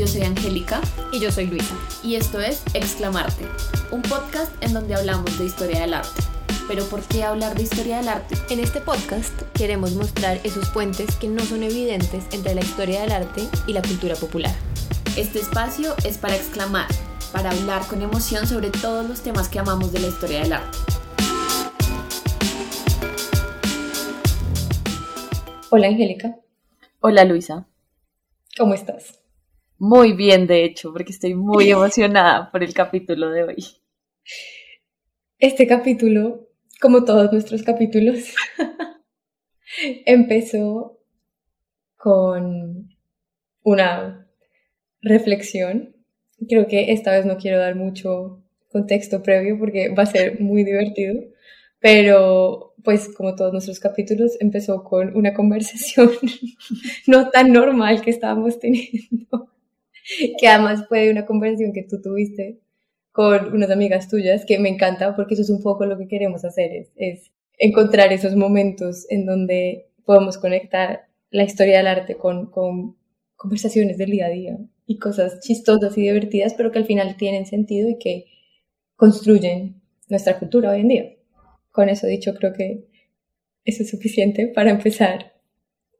Yo soy Angélica. Y yo soy Luisa. Y esto es Exclamarte, un podcast en donde hablamos de historia del arte. Pero ¿por qué hablar de historia del arte? En este podcast queremos mostrar esos puentes que no son evidentes entre la historia del arte y la cultura popular. Este espacio es para exclamar, para hablar con emoción sobre todos los temas que amamos de la historia del arte. Hola Angélica. Hola Luisa. ¿Cómo estás? Muy bien, de hecho, porque estoy muy emocionada por el capítulo de hoy. Este capítulo, como todos nuestros capítulos, empezó con una reflexión. Creo que esta vez no quiero dar mucho contexto previo porque va a ser muy divertido, pero pues como todos nuestros capítulos empezó con una conversación no tan normal que estábamos teniendo que además fue una conversación que tú tuviste con unas amigas tuyas, que me encanta porque eso es un poco lo que queremos hacer, es, encontrar esos momentos en donde podemos conectar la historia del arte con, con conversaciones del día a día y cosas chistosas y divertidas, pero que al final tienen sentido y que construyen nuestra cultura hoy en día. Con eso dicho, creo que eso es suficiente para empezar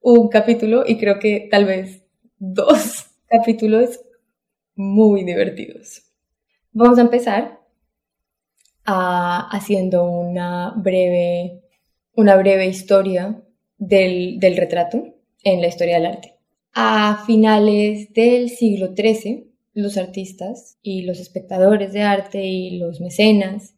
un capítulo y creo que tal vez dos capítulos muy divertidos. Vamos a empezar haciendo una breve, una breve historia del, del retrato en la historia del arte. A finales del siglo XIII, los artistas y los espectadores de arte y los mecenas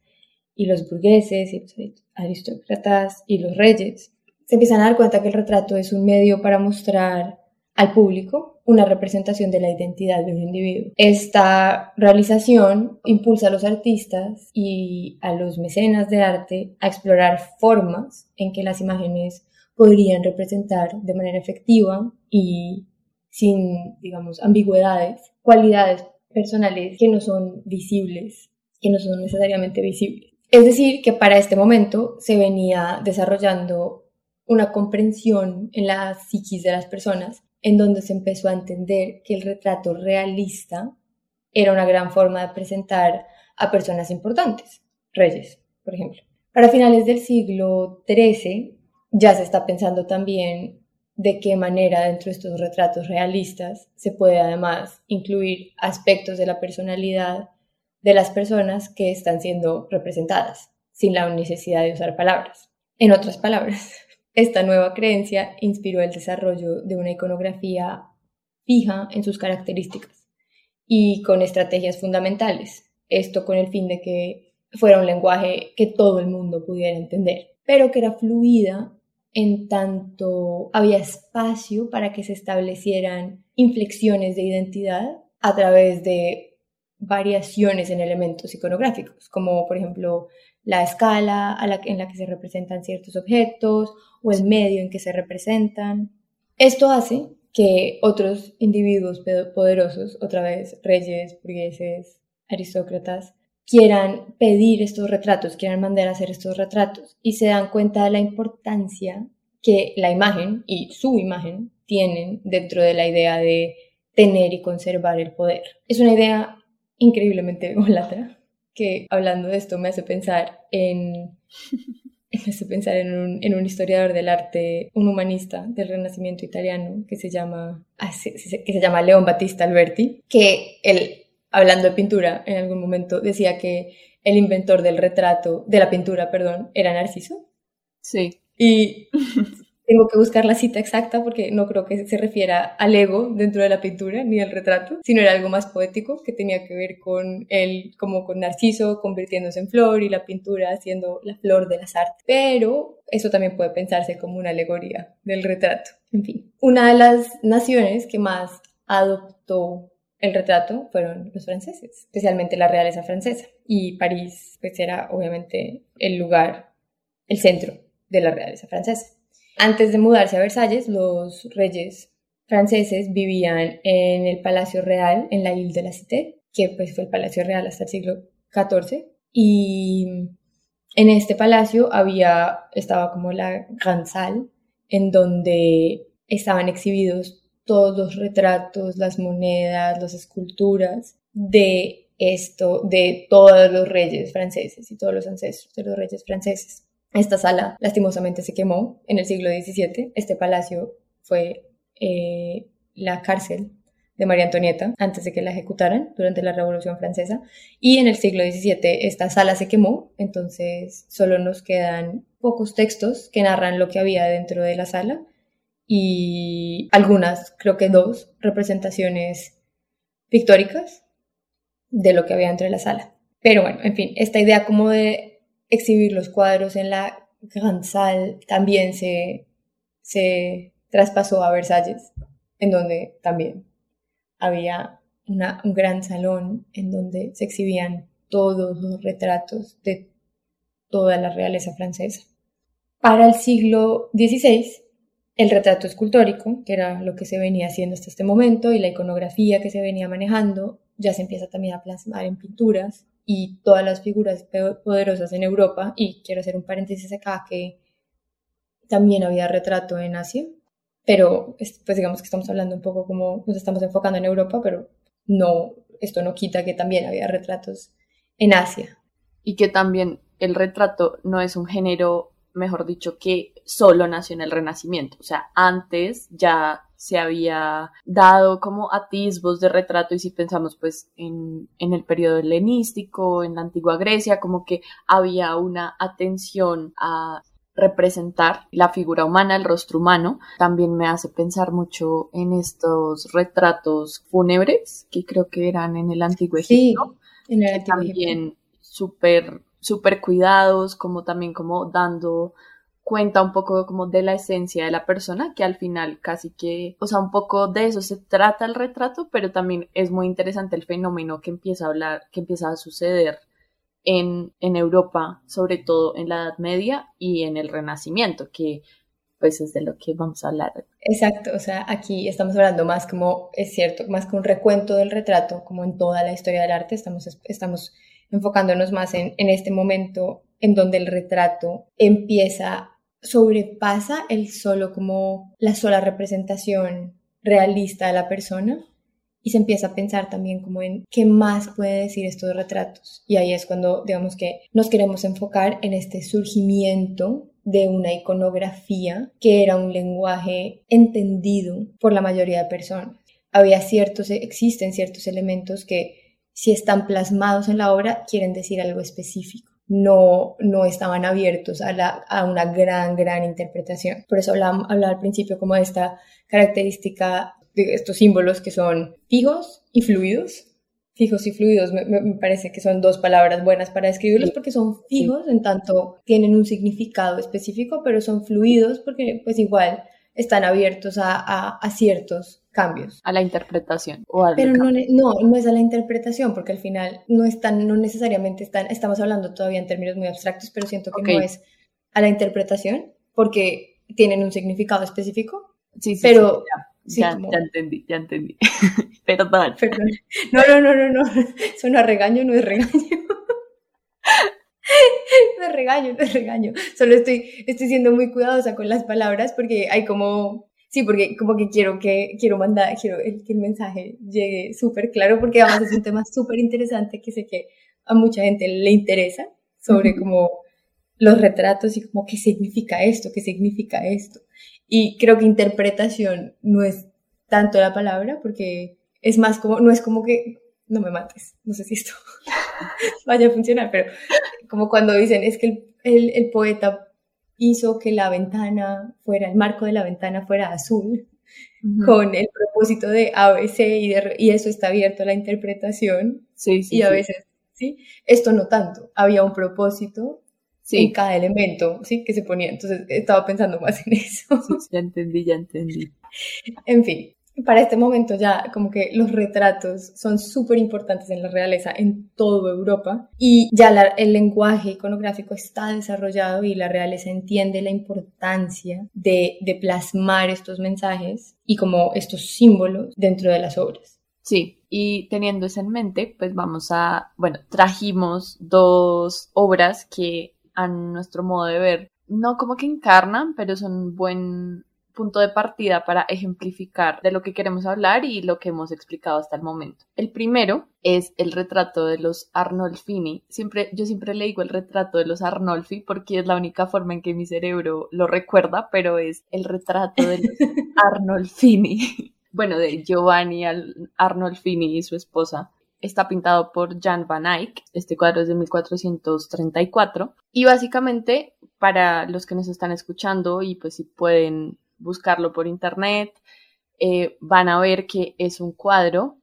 y los burgueses y los aristócratas y los reyes se empiezan a dar cuenta que el retrato es un medio para mostrar al público una representación de la identidad de un individuo. Esta realización impulsa a los artistas y a los mecenas de arte a explorar formas en que las imágenes podrían representar de manera efectiva y sin, digamos, ambigüedades, cualidades personales que no son visibles, que no son necesariamente visibles. Es decir, que para este momento se venía desarrollando una comprensión en la psiquis de las personas en donde se empezó a entender que el retrato realista era una gran forma de presentar a personas importantes, reyes, por ejemplo. Para finales del siglo XIII ya se está pensando también de qué manera dentro de estos retratos realistas se puede además incluir aspectos de la personalidad de las personas que están siendo representadas, sin la necesidad de usar palabras. En otras palabras, esta nueva creencia inspiró el desarrollo de una iconografía fija en sus características y con estrategias fundamentales, esto con el fin de que fuera un lenguaje que todo el mundo pudiera entender, pero que era fluida en tanto había espacio para que se establecieran inflexiones de identidad a través de variaciones en elementos iconográficos, como por ejemplo la escala en la que se representan ciertos objetos o el medio en que se representan. Esto hace que otros individuos poderosos, otra vez reyes, burgueses, aristócratas, quieran pedir estos retratos, quieran mandar a hacer estos retratos y se dan cuenta de la importancia que la imagen y su imagen tienen dentro de la idea de tener y conservar el poder. Es una idea increíblemente golatra que hablando de esto me hace pensar en me hace pensar en un, en un, historiador del arte, un humanista del Renacimiento italiano que se llama, ah, que se llama León Battista Alberti, que él, hablando de pintura, en algún momento decía que el inventor del retrato, de la pintura, perdón, era Narciso. Sí. Y Tengo que buscar la cita exacta porque no creo que se refiera al ego dentro de la pintura ni al retrato, sino era algo más poético que tenía que ver con él, como con Narciso convirtiéndose en flor y la pintura siendo la flor de las artes. Pero eso también puede pensarse como una alegoría del retrato. En fin, una de las naciones que más adoptó el retrato fueron los franceses, especialmente la realeza francesa. Y París, pues era obviamente el lugar, el centro de la realeza francesa. Antes de mudarse a Versalles, los reyes franceses vivían en el Palacio Real, en la Ile de la Cité, que pues fue el Palacio Real hasta el siglo XIV. Y en este palacio había, estaba como la Gran Salle, en donde estaban exhibidos todos los retratos, las monedas, las esculturas de esto, de todos los reyes franceses y todos los ancestros de los reyes franceses. Esta sala lastimosamente se quemó en el siglo XVII. Este palacio fue eh, la cárcel de María Antonieta antes de que la ejecutaran durante la Revolución Francesa. Y en el siglo XVII esta sala se quemó, entonces solo nos quedan pocos textos que narran lo que había dentro de la sala y algunas, creo que dos, representaciones pictóricas de lo que había dentro de la sala. Pero bueno, en fin, esta idea como de exhibir los cuadros en la Gran Salle también se, se traspasó a Versalles, en donde también había un gran salón en donde se exhibían todos los retratos de toda la realeza francesa. Para el siglo XVI, el retrato escultórico, que era lo que se venía haciendo hasta este momento, y la iconografía que se venía manejando, ya se empieza también a plasmar en pinturas y todas las figuras poderosas en Europa, y quiero hacer un paréntesis acá que también había retrato en Asia, pero pues digamos que estamos hablando un poco como nos estamos enfocando en Europa, pero no, esto no quita que también había retratos en Asia. Y que también el retrato no es un género, mejor dicho, que solo nació en el Renacimiento. O sea, antes ya se había dado como atisbos de retrato y si pensamos pues en, en el periodo helenístico, en la antigua Grecia, como que había una atención a representar la figura humana, el rostro humano, también me hace pensar mucho en estos retratos fúnebres que creo que eran en el antiguo Egipto. Sí, en el antiguo también súper súper cuidados, como también como dando cuenta un poco como de la esencia de la persona, que al final casi que, o sea, un poco de eso se trata el retrato, pero también es muy interesante el fenómeno que empieza a hablar, que empieza a suceder en, en Europa, sobre todo en la Edad Media y en el Renacimiento, que pues es de lo que vamos a hablar. Exacto, o sea, aquí estamos hablando más como, es cierto, más que un recuento del retrato, como en toda la historia del arte, estamos, estamos enfocándonos más en, en este momento en donde el retrato empieza, sobrepasa el solo como la sola representación realista de la persona y se empieza a pensar también como en qué más puede decir estos retratos. Y ahí es cuando, digamos que nos queremos enfocar en este surgimiento de una iconografía que era un lenguaje entendido por la mayoría de personas. Había ciertos, existen ciertos elementos que si están plasmados en la obra quieren decir algo específico. No, no estaban abiertos a, la, a una gran, gran interpretación. Por eso hablaba, hablaba al principio como de esta característica de estos símbolos que son fijos y fluidos. Fijos y fluidos me, parece que son dos palabras buenas para describirlos porque son fijos en tanto tienen un significado específico, pero son fluidos porque pues igual están abiertos a, a, ciertos cambios. A la interpretación. Pero no, no, no es a la interpretación, porque al final no están, no necesariamente están, estamos hablando todavía en términos muy abstractos, pero siento que no es a la interpretación, porque tienen un significado específico. Sí, sí, pero ya, ya entendí, ya entendí. Perdón. Perdón. No, no, no, no, no. Suena regaño, no es regaño. no es regaño, no es regaño. Solo estoy, estoy siendo muy cuidadosa con las palabras porque hay como, sí, porque como que quiero que, quiero mandar, quiero que el mensaje llegue súper claro porque además es un tema súper interesante que sé que a mucha gente le interesa sobre como los retratos y como qué significa esto, qué significa esto. Y creo que interpretación no es tanto la palabra, porque es más como, no es como que, no me mates, no sé si esto vaya a funcionar, pero como cuando dicen, es que el, el, poeta hizo que la ventana fuera, el marco de la ventana fuera azul, con el propósito de ABC y, y, eso está abierto a la interpretación. Sí, sí, y a veces, ¿sí? Esto no tanto, había un propósito sí. en cada elemento, ¿sí? Que se ponía. Entonces estaba pensando más en eso. ya entendí, ya entendí. En fin, para este momento ya como que los retratos son súper importantes en la realeza en toda Europa y ya el lenguaje iconográfico está desarrollado y la realeza entiende la importancia de, de plasmar estos mensajes y como estos símbolos dentro de las obras. Sí, y teniendo eso en mente, pues vamos a, bueno, trajimos dos obras que a nuestro modo de ver, no como que encarnan, pero son buen, punto de partida para ejemplificar de lo que queremos hablar y lo que hemos explicado hasta el momento. El primero es el retrato de los Arnolfini. Siempre, yo siempre le digo el retrato de los Arnolfi porque es la única forma en que mi cerebro lo recuerda, pero es el retrato de los Arnolfini. bueno, de Giovanni Arnolfini y su esposa. Está pintado por Jan van Eyck. Este cuadro es de 1434. Y básicamente, para los que nos están escuchando y pues si pueden buscarlo por internet, eh, van a ver que es un cuadro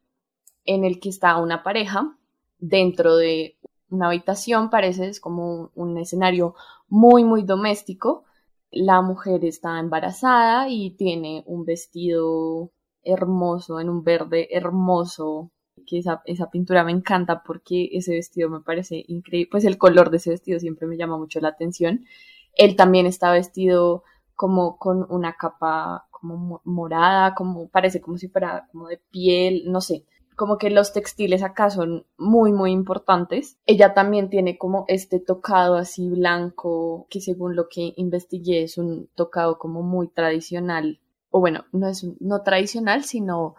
en el que está una pareja dentro de una habitación, parece, es como un, escenario muy, muy doméstico. La mujer está embarazada y tiene un vestido hermoso, en un verde hermoso, que esa, esa, pintura me encanta porque ese vestido me parece increíble, pues el color de ese vestido siempre me llama mucho la atención. Él también está vestido como con una capa como morada, como parece como si fuera como de piel, no sé, como que los textiles acá son muy, muy importantes. Ella también tiene como este tocado así blanco, que según lo que investigué es un tocado como muy tradicional, o bueno, no es no tradicional, sino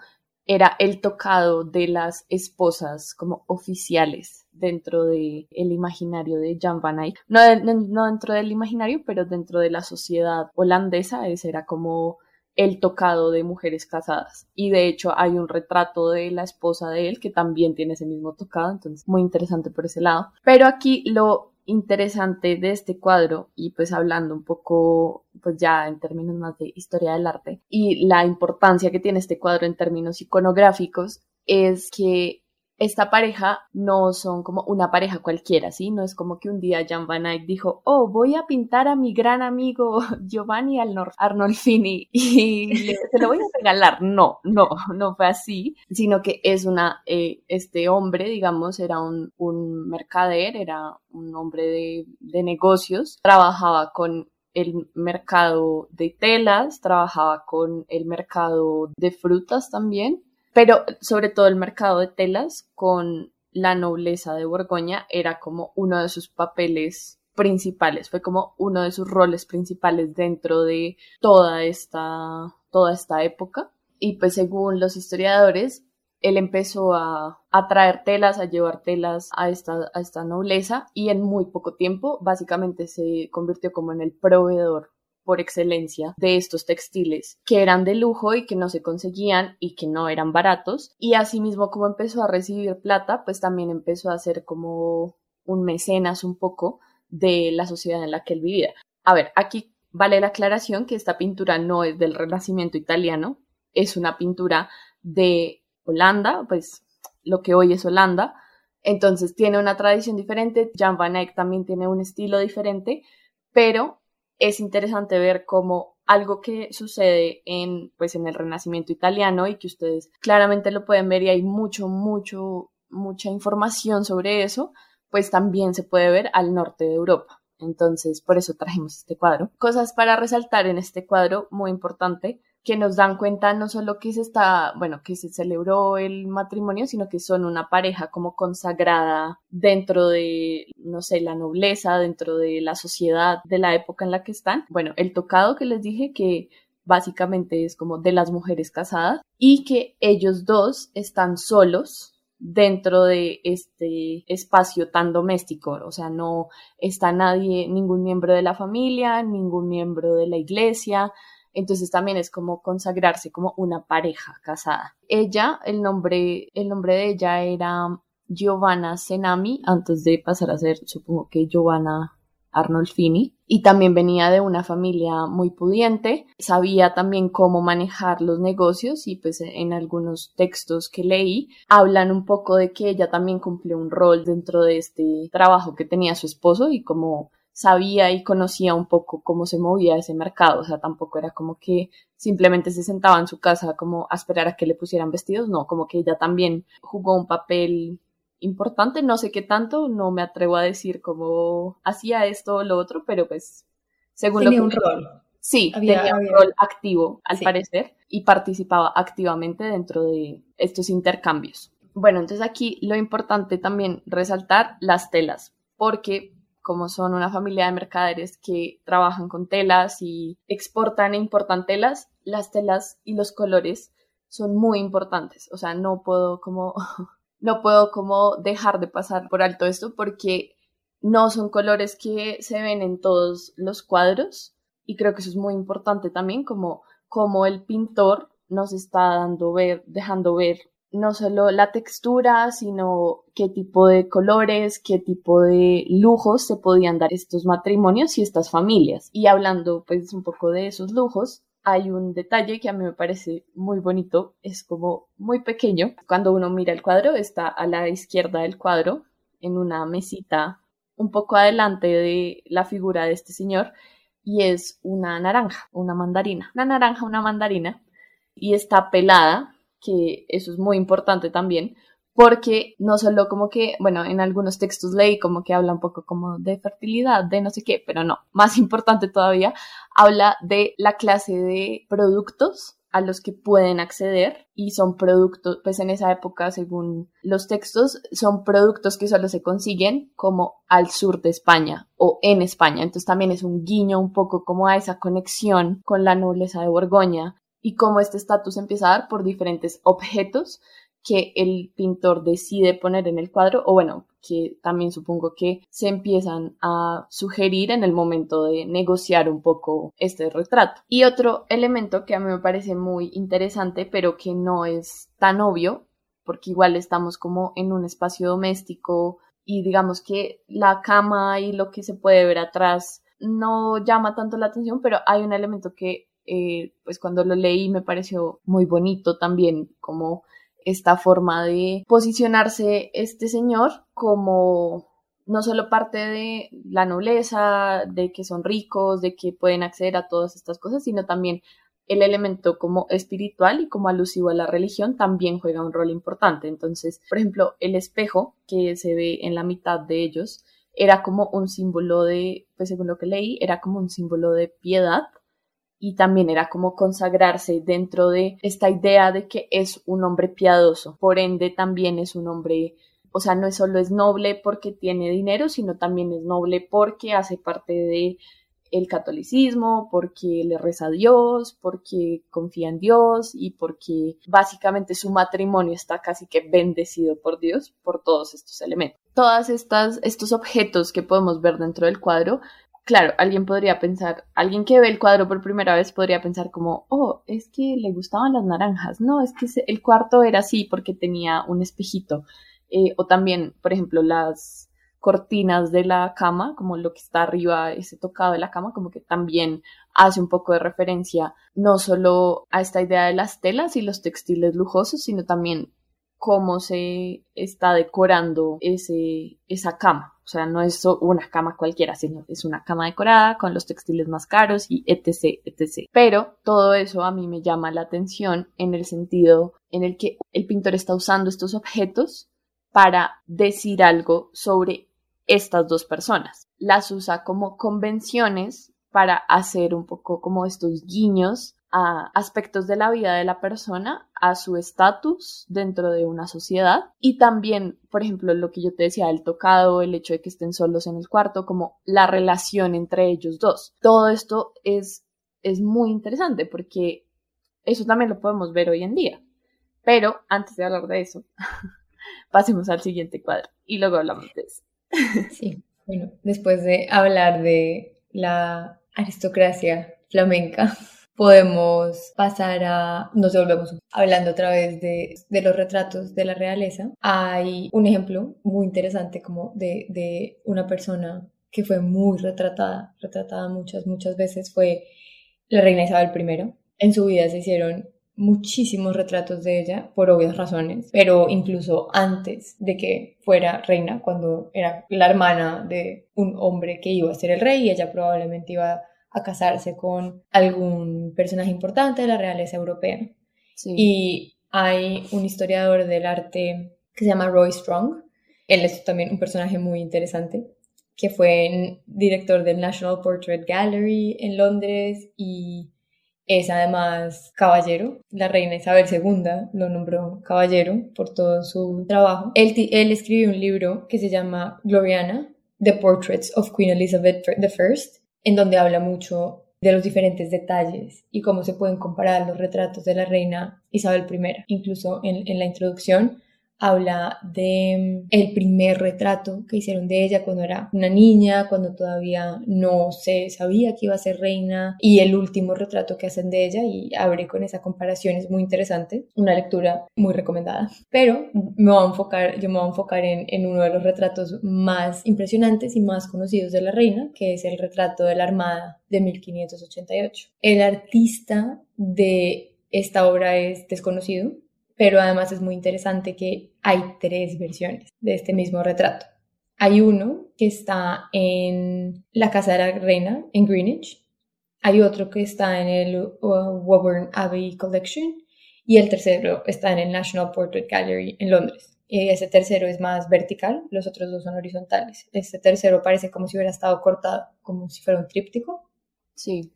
era el tocado de las esposas como oficiales dentro del el imaginario de Jan van Eyck. No, no, dentro del imaginario, pero dentro de la sociedad holandesa, ese era como el tocado de mujeres casadas. Y de hecho hay un retrato de la esposa de él que también tiene ese mismo tocado, entonces muy interesante por ese lado. Pero aquí lo interesante de este cuadro y pues hablando un poco pues ya en términos más de historia del arte y la importancia que tiene este cuadro en términos iconográficos es que esta pareja no son como una pareja cualquiera, ¿sí? No es como que un día Jan Van Eyck dijo, oh, voy a pintar a mi gran amigo Giovanni Arnolfini y se lo voy a regalar. No, no, no fue así, sino que es una, eh, este hombre, digamos, era un, mercader, era un hombre de negocios, trabajaba con el mercado de telas, trabajaba con el mercado de frutas también pero sobre todo el mercado de telas con la nobleza de Borgoña era como uno de sus papeles principales, fue como uno de sus roles principales dentro de toda esta, toda esta época. Y pues según los historiadores, él empezó a, traer telas, a llevar telas a esta, a esta nobleza y en muy poco tiempo básicamente se convirtió como en el proveedor por excelencia de estos textiles que eran de lujo y que no se conseguían y que no eran baratos. Y asimismo como empezó a recibir plata pues también empezó a ser como un mecenas un poco de la sociedad en la que él vivía. A ver, aquí vale la aclaración que esta pintura no es del Renacimiento italiano, es una pintura de Holanda, pues lo que hoy es Holanda, entonces tiene una tradición diferente, Jan van Eyck también tiene un estilo diferente, pero es interesante ver cómo algo que sucede en, pues, en el Renacimiento italiano y que ustedes claramente lo pueden ver y hay mucho, mucho, mucha información sobre eso, pues también se puede ver al norte de Europa. Entonces, por eso trajimos este cuadro. Cosas para resaltar en este cuadro, muy importante que nos dan cuenta no solo que se está, bueno, que se celebró el matrimonio, sino que son una pareja como consagrada dentro de, no sé, la nobleza, dentro de la sociedad de la época en la que están. Bueno, el tocado que les dije que básicamente es como de las mujeres casadas y que ellos dos están solos dentro de este espacio tan doméstico, o sea, no está nadie, ningún miembro de la familia, ningún miembro de la iglesia, entonces también es como consagrarse como una pareja casada. Ella, el nombre, el nombre de ella era Giovanna Senami, antes de pasar a ser, supongo que Giovanna Arnolfini, y también venía de una familia muy pudiente, sabía también cómo manejar los negocios y pues en algunos textos que leí hablan un poco de que ella también cumplió un rol dentro de este trabajo que tenía su esposo y como sabía y conocía un poco cómo se movía ese mercado, o sea, tampoco era como que simplemente se sentaba en su casa como a esperar a que le pusieran vestidos, no, como que ella también jugó un papel importante, no sé qué tanto, no me atrevo a decir cómo hacía esto o lo otro, pero pues según tenía lo que... un rol. Sí, tenía un rol activo, al parecer, y participaba activamente dentro de estos intercambios. Bueno, entonces aquí lo importante también resaltar las telas, porque como son una familia de mercaderes que trabajan con telas y exportan e importan telas, las telas y los colores son muy importantes. O sea, no puedo como, no puedo como dejar de pasar por alto esto porque no son colores que se ven en todos los cuadros y creo que eso es muy importante también como, como el pintor nos está dando ver, dejando ver no solo la textura, sino qué tipo de colores, qué tipo de lujos se podían dar estos matrimonios y estas familias. Y hablando pues un poco de esos lujos, hay un detalle que a mí me parece muy bonito, es como muy pequeño. Cuando uno mira el cuadro, está a la izquierda del cuadro, en una mesita un poco adelante de la figura de este señor, y es una naranja, una mandarina, una naranja, una mandarina, y está pelada, que eso es muy importante también, porque no solo como que, bueno, en algunos textos leí como que habla un poco como de fertilidad, de no sé qué, pero no, más importante todavía, habla de la clase de productos a los que pueden acceder y son productos, pues en esa época, según los textos, son productos que solo se consiguen como al sur de España o en España. Entonces también es un guiño un poco como a esa conexión con la nobleza de Borgoña y cómo este estatus empieza a dar por diferentes objetos que el pintor decide poner en el cuadro, o bueno, que también supongo que se empiezan a sugerir en el momento de negociar un poco este retrato. Y otro elemento que a mí me parece muy interesante, pero que no es tan obvio, porque igual estamos como en un espacio doméstico y digamos que la cama y lo que se puede ver atrás no llama tanto la atención, pero hay un elemento que eh, pues cuando lo leí me pareció muy bonito también como esta forma de posicionarse este señor como no solo parte de la nobleza, de que son ricos, de que pueden acceder a todas estas cosas, sino también el elemento como espiritual y como alusivo a la religión también juega un rol importante. Entonces, por ejemplo, el espejo que se ve en la mitad de ellos era como un símbolo de, pues según lo que leí, era como un símbolo de piedad y también era como consagrarse dentro de esta idea de que es un hombre piadoso, por ende también es un hombre, o sea, no es solo es noble porque tiene dinero, sino también es noble porque hace parte de el catolicismo, porque le reza a Dios, porque confía en Dios y porque básicamente su matrimonio está casi que bendecido por Dios por todos estos elementos. Todas estas estos objetos que podemos ver dentro del cuadro claro, alguien podría pensar, alguien que ve el cuadro por primera vez podría pensar como, oh, es que le gustaban las naranjas, no, es que el cuarto era así porque tenía un espejito, eh, o también, por ejemplo, las cortinas de la cama, como lo que está arriba, ese tocado de la cama, como que también hace un poco de referencia no solo a esta idea de las telas y los textiles lujosos, sino también cómo se está decorando ese, esa cama. O sea, no es una cama cualquiera, sino es una cama decorada con los textiles más caros y etc, etc. Pero todo eso a mí me llama la atención en el sentido en el que el pintor está usando estos objetos para decir algo sobre estas dos personas. Las usa como convenciones para hacer un poco como estos guiños a aspectos de la vida de la persona, a su estatus dentro de una sociedad y también, por ejemplo, lo que yo te decía, el tocado, el hecho de que estén solos en el cuarto, como la relación entre ellos dos. Todo esto es, es muy interesante porque eso también lo podemos ver hoy en día. Pero antes de hablar de eso, pasemos al siguiente cuadro y luego hablamos de eso. Sí, bueno, después de hablar de la aristocracia flamenca, podemos pasar a, nos volvemos hablando otra vez de, de, los retratos de la realeza. Hay un ejemplo muy interesante como de, de una persona que fue muy retratada, retratada muchas, muchas veces, fue la reina Isabel I. En su vida se hicieron muchísimos retratos de ella por obvias razones, pero incluso antes de que fuera reina, cuando era la hermana de un hombre que iba a ser el rey ella probablemente iba a casarse con algún personaje importante de la realeza europea. Y hay un historiador del arte que se llama Roy Strong. Él es también un personaje muy interesante, que fue director del National Portrait Gallery en Londres y es además caballero. La reina Isabel II lo nombró caballero por todo su trabajo. Él, él escribió un libro que se llama Gloriana, The Portraits of Queen Elizabeth I, en donde habla mucho de los diferentes detalles y cómo se pueden comparar los retratos de la reina Isabel I. Incluso en, en la introducción habla de mm, el primer retrato que hicieron de ella cuando era una niña, cuando todavía no se sabía que iba a ser reina y el último retrato que hacen de ella y abre con esa comparación es muy interesante, una lectura muy recomendada. Pero me voy a enfocar, yo me voy a enfocar en, en uno de los retratos más impresionantes y más conocidos de la reina, que es el retrato de la Armada de 1588. El artista de esta obra es desconocido, pero además es muy interesante que hay tres versiones de este mismo retrato. Hay uno que está en la Casa de la Reina, en Greenwich. Hay otro que está en el uh, Woburn Abbey Collection. Y el tercero está en el National Portrait Gallery en Londres. Y ese tercero es más vertical, los otros dos son horizontales. Este tercero parece como si hubiera estado cortado, como si fuera un tríptico. Sí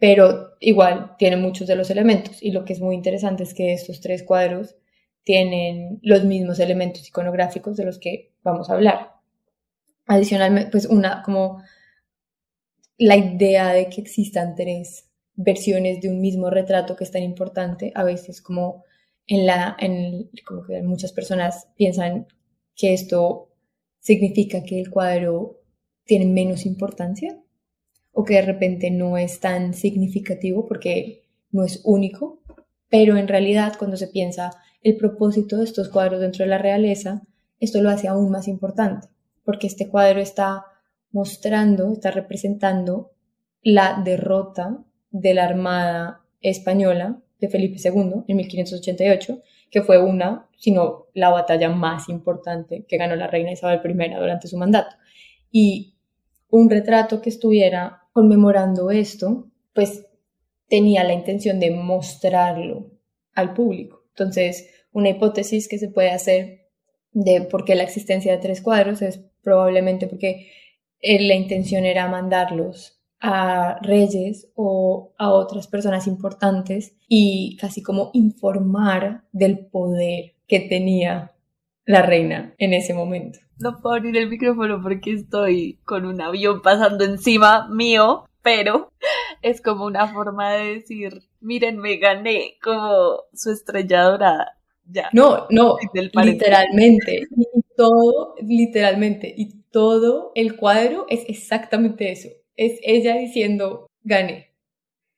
pero igual tiene muchos de los elementos y lo que es muy interesante es que estos tres cuadros tienen los mismos elementos iconográficos de los que vamos a hablar. Adicionalmente, pues una como la idea de que existan tres versiones de un mismo retrato que es tan importante, a veces como en la, en, como que muchas personas piensan que esto significa que el cuadro tiene menos importancia, o que de repente no es tan significativo porque no es único, pero en realidad cuando se piensa el propósito de estos cuadros dentro de la realeza, esto lo hace aún más importante, porque este cuadro está mostrando, está representando la derrota de la Armada Española de Felipe II en 1588, que fue una, sino la batalla más importante que ganó la reina Isabel I durante su mandato. Y un retrato que estuviera conmemorando esto, pues tenía la intención de mostrarlo al público. Entonces, una hipótesis que se puede hacer de por qué la existencia de tres cuadros es probablemente porque eh, la intención era mandarlos a reyes o a otras personas importantes y casi como informar del poder que tenía la reina en ese momento. No puedo abrir el micrófono porque estoy con un avión pasando encima mío, pero es como una forma de decir, miren, me gané como su estrella dorada. Ya. No, no, literalmente. Y todo, literalmente. Y todo el cuadro es exactamente eso. Es ella diciendo, gané.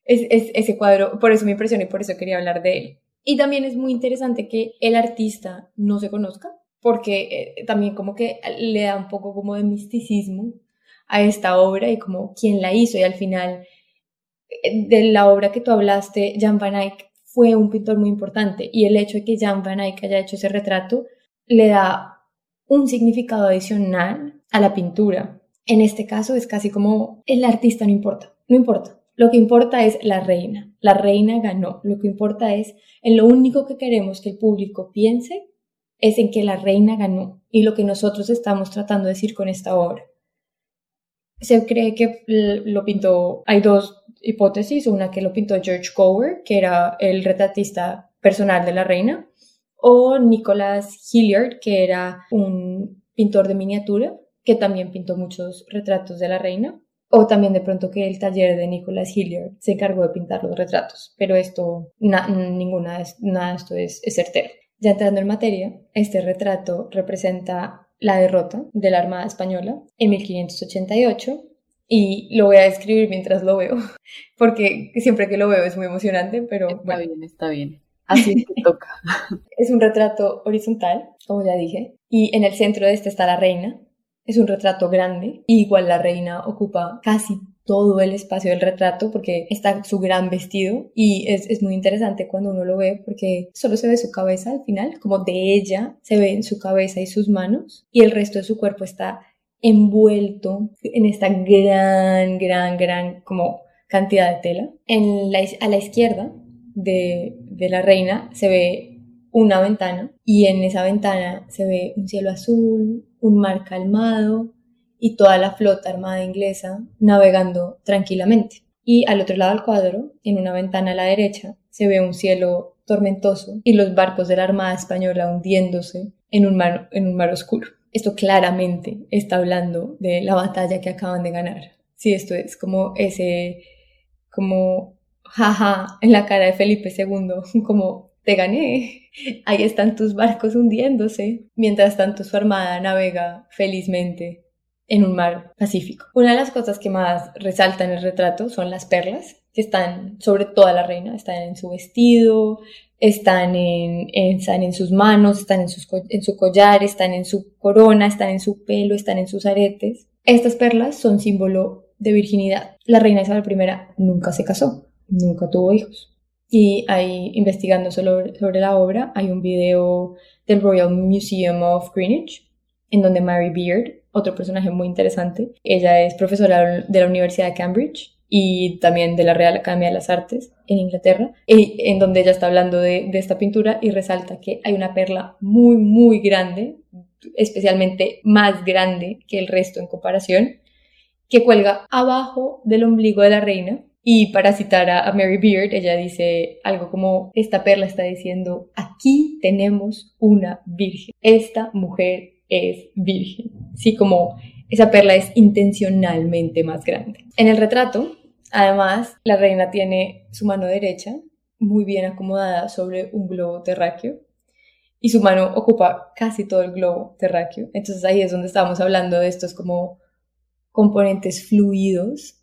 Es, es ese cuadro, por eso me impresionó y por eso quería hablar de él. Y también es muy interesante que el artista no se conozca, porque eh, también como que le da un poco como de misticismo a esta obra y como quién la hizo y al final eh, de la obra que tú hablaste, Jan van Eyck fue un pintor muy importante y el hecho de que Jan van Eyck haya hecho ese retrato le da un significado adicional a la pintura. En este caso es casi como el artista no importa, no importa. Lo que importa es la reina. La reina ganó. Lo que importa es en lo único que queremos que el público piense es en que la reina ganó y lo que nosotros estamos tratando de decir con esta obra. Se cree que lo pintó, hay dos hipótesis, una que lo pintó George Gower, que era el retratista personal de la reina, o Nicholas Hilliard, que era un pintor de miniatura, que también pintó muchos retratos de la reina, o también de pronto que el taller de Nicholas Hilliard se encargó de pintar los retratos, pero esto, ninguna, nada de esto es certero. Ya entrando en materia, este retrato representa la derrota de la Armada Española en 1588 y lo voy a describir mientras lo veo, porque siempre que lo veo es muy emocionante, pero está bien, está bien. Así que toca. es un retrato horizontal, como ya dije, y en el centro de este está la reina. Es un retrato grande, y igual la reina ocupa casi todo el espacio del retrato porque está su gran vestido y es, es, muy interesante cuando uno lo ve porque solo se ve su cabeza al final, como de ella se ve en su cabeza y sus manos y el resto de su cuerpo está envuelto en esta gran, gran, gran como cantidad de tela. En la, a la izquierda de, de la reina se ve una ventana y en esa ventana se ve un cielo azul, un mar calmado, y toda la flota armada inglesa navegando tranquilamente. Y al otro lado del cuadro, en una ventana a la derecha, se ve un cielo tormentoso y los barcos de la Armada Española hundiéndose en un mar, oscuro. esto claramente está hablando de la batalla que acaban de ganar. Sí, esto es como ese, como, jaja, en la cara de Felipe II, como, te gané, ahí están tus barcos hundiéndose, mientras tanto su armada navega felizmente en un mar pacífico. Una de las cosas que más resalta en el retrato son las perlas, que están sobre toda la reina, están en su vestido, están en, están en sus manos, están en, su collar, están en su corona, están en su pelo, están en sus aretes. Estas perlas son símbolo de virginidad. La reina Isabel I nunca se casó, nunca tuvo hijos. Y ahí, investigando sobre, sobre la obra, hay un video del Royal Museum of Greenwich, en donde Mary Beard, otro personaje muy interesante, ella es profesora de la Universidad de Cambridge y también de la Real Academia de las Artes en Inglaterra, en donde ella está hablando de, de esta pintura y resalta que hay una perla muy, muy grande, especialmente más grande que el resto en comparación, que cuelga abajo del ombligo de la reina. Y para citar a, Mary Beard, ella dice algo como, esta perla está diciendo, aquí tenemos una virgen, esta mujer es virgen. Sí, como esa perla es intencionalmente más grande. En el retrato Además, la reina tiene su mano derecha muy bien acomodada sobre un globo terráqueo y su mano ocupa casi todo el globo terráqueo. Entonces ahí es donde estamos hablando de estos como componentes fluidos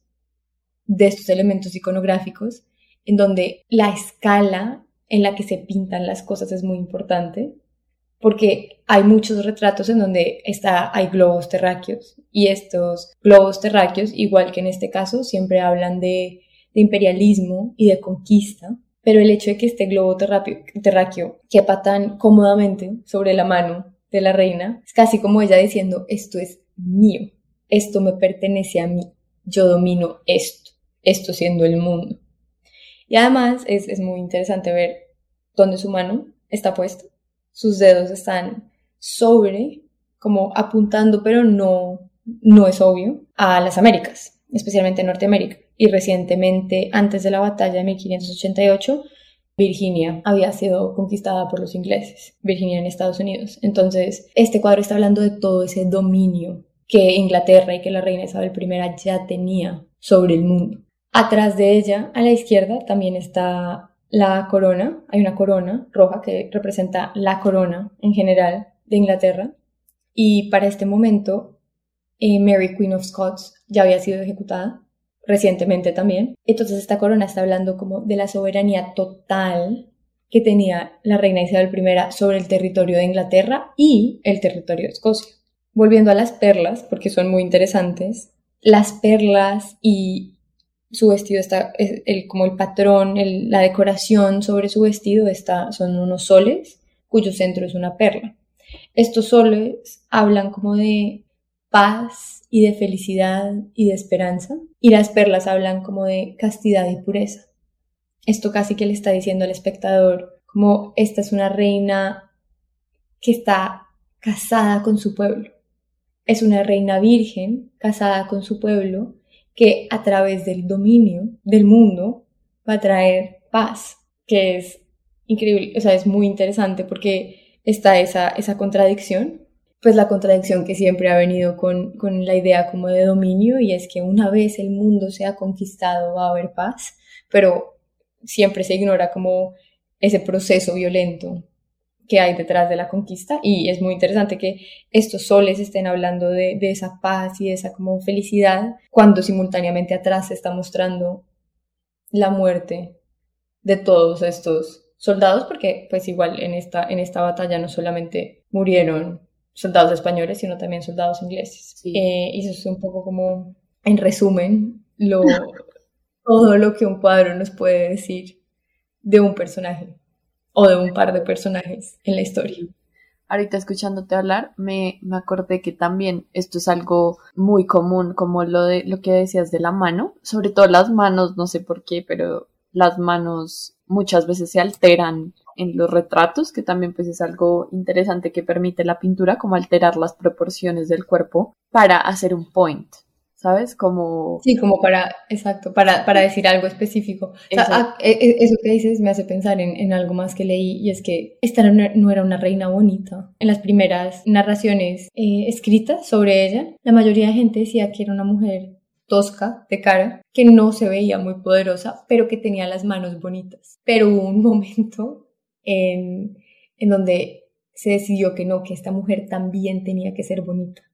de estos elementos iconográficos, en donde la escala en la que se pintan las cosas es muy importante porque hay muchos retratos en donde está, hay globos terráqueos y estos globos terráqueos, igual que en este caso, siempre hablan de, imperialismo y de conquista, pero el hecho de que este globo terráqueo, quepa tan cómodamente sobre la mano de la reina, es casi como ella diciendo, esto es mío, esto me pertenece a mí, yo domino esto, esto siendo el mundo. Y además es muy interesante ver dónde su mano está puesta sus dedos están sobre, como apuntando, pero no, no es obvio, a las Américas, especialmente Norteamérica. Y recientemente, antes de la batalla de 1588, Virginia había sido conquistada por los ingleses, Virginia en Estados Unidos. Entonces, este cuadro está hablando de todo ese dominio que Inglaterra y que la reina Isabel I ya tenía sobre el mundo. Atrás de ella, a la izquierda, también está la corona, hay una corona roja que representa la corona en general de Inglaterra. Y para este momento, eh, Mary Queen of Scots ya había sido ejecutada recientemente también. Entonces esta corona está hablando como de la soberanía total que tenía la reina Isabel I sobre el territorio de Inglaterra y el territorio de Escocia. Volviendo a las perlas, porque son muy interesantes, las perlas y su vestido está, el, como el patrón, la decoración sobre su vestido está, son unos soles cuyo centro es una perla. Estos soles hablan como de paz y de felicidad y de esperanza y las perlas hablan como de castidad y pureza. Esto casi que le está diciendo al espectador como esta es una reina que está casada con su pueblo. Es una reina virgen casada con su pueblo que a través del dominio del mundo va a traer paz, que es increíble, o sea, es muy interesante porque está esa, esa contradicción, pues la contradicción que siempre ha venido con, con la idea como de dominio y es que una vez el mundo sea conquistado va a haber paz, pero siempre se ignora como ese proceso violento que hay detrás de la conquista. Y es muy interesante que estos soles estén hablando de, esa paz y de esa como felicidad cuando simultáneamente atrás se está mostrando la muerte de todos estos soldados porque pues igual en esta, en esta batalla no solamente murieron soldados españoles sino también soldados ingleses. Eh, y eso es un poco como en resumen lo, todo lo que un cuadro nos puede decir de un personaje o de un par de personajes en la historia. Ahorita escuchándote hablar, me, me acordé que también esto es algo muy común, como lo de lo que decías de la mano, sobre todo las manos, no sé por qué, pero las manos muchas veces se alteran en los retratos, que también pues es algo interesante que permite la pintura, como alterar las proporciones del cuerpo para hacer un point. ¿Sabes? Como... Sí, como para, exacto, para, para decir algo específico. Ah, e, e, eso que dices me hace pensar en, en, algo más que leí y es que esta no era una reina bonita. En las primeras narraciones eh, escritas sobre ella, la mayoría de gente decía que era una mujer tosca de cara, que no se veía muy poderosa, pero que tenía las manos bonitas. Pero hubo un momento en, en donde se decidió que no, que esta mujer también tenía que ser bonita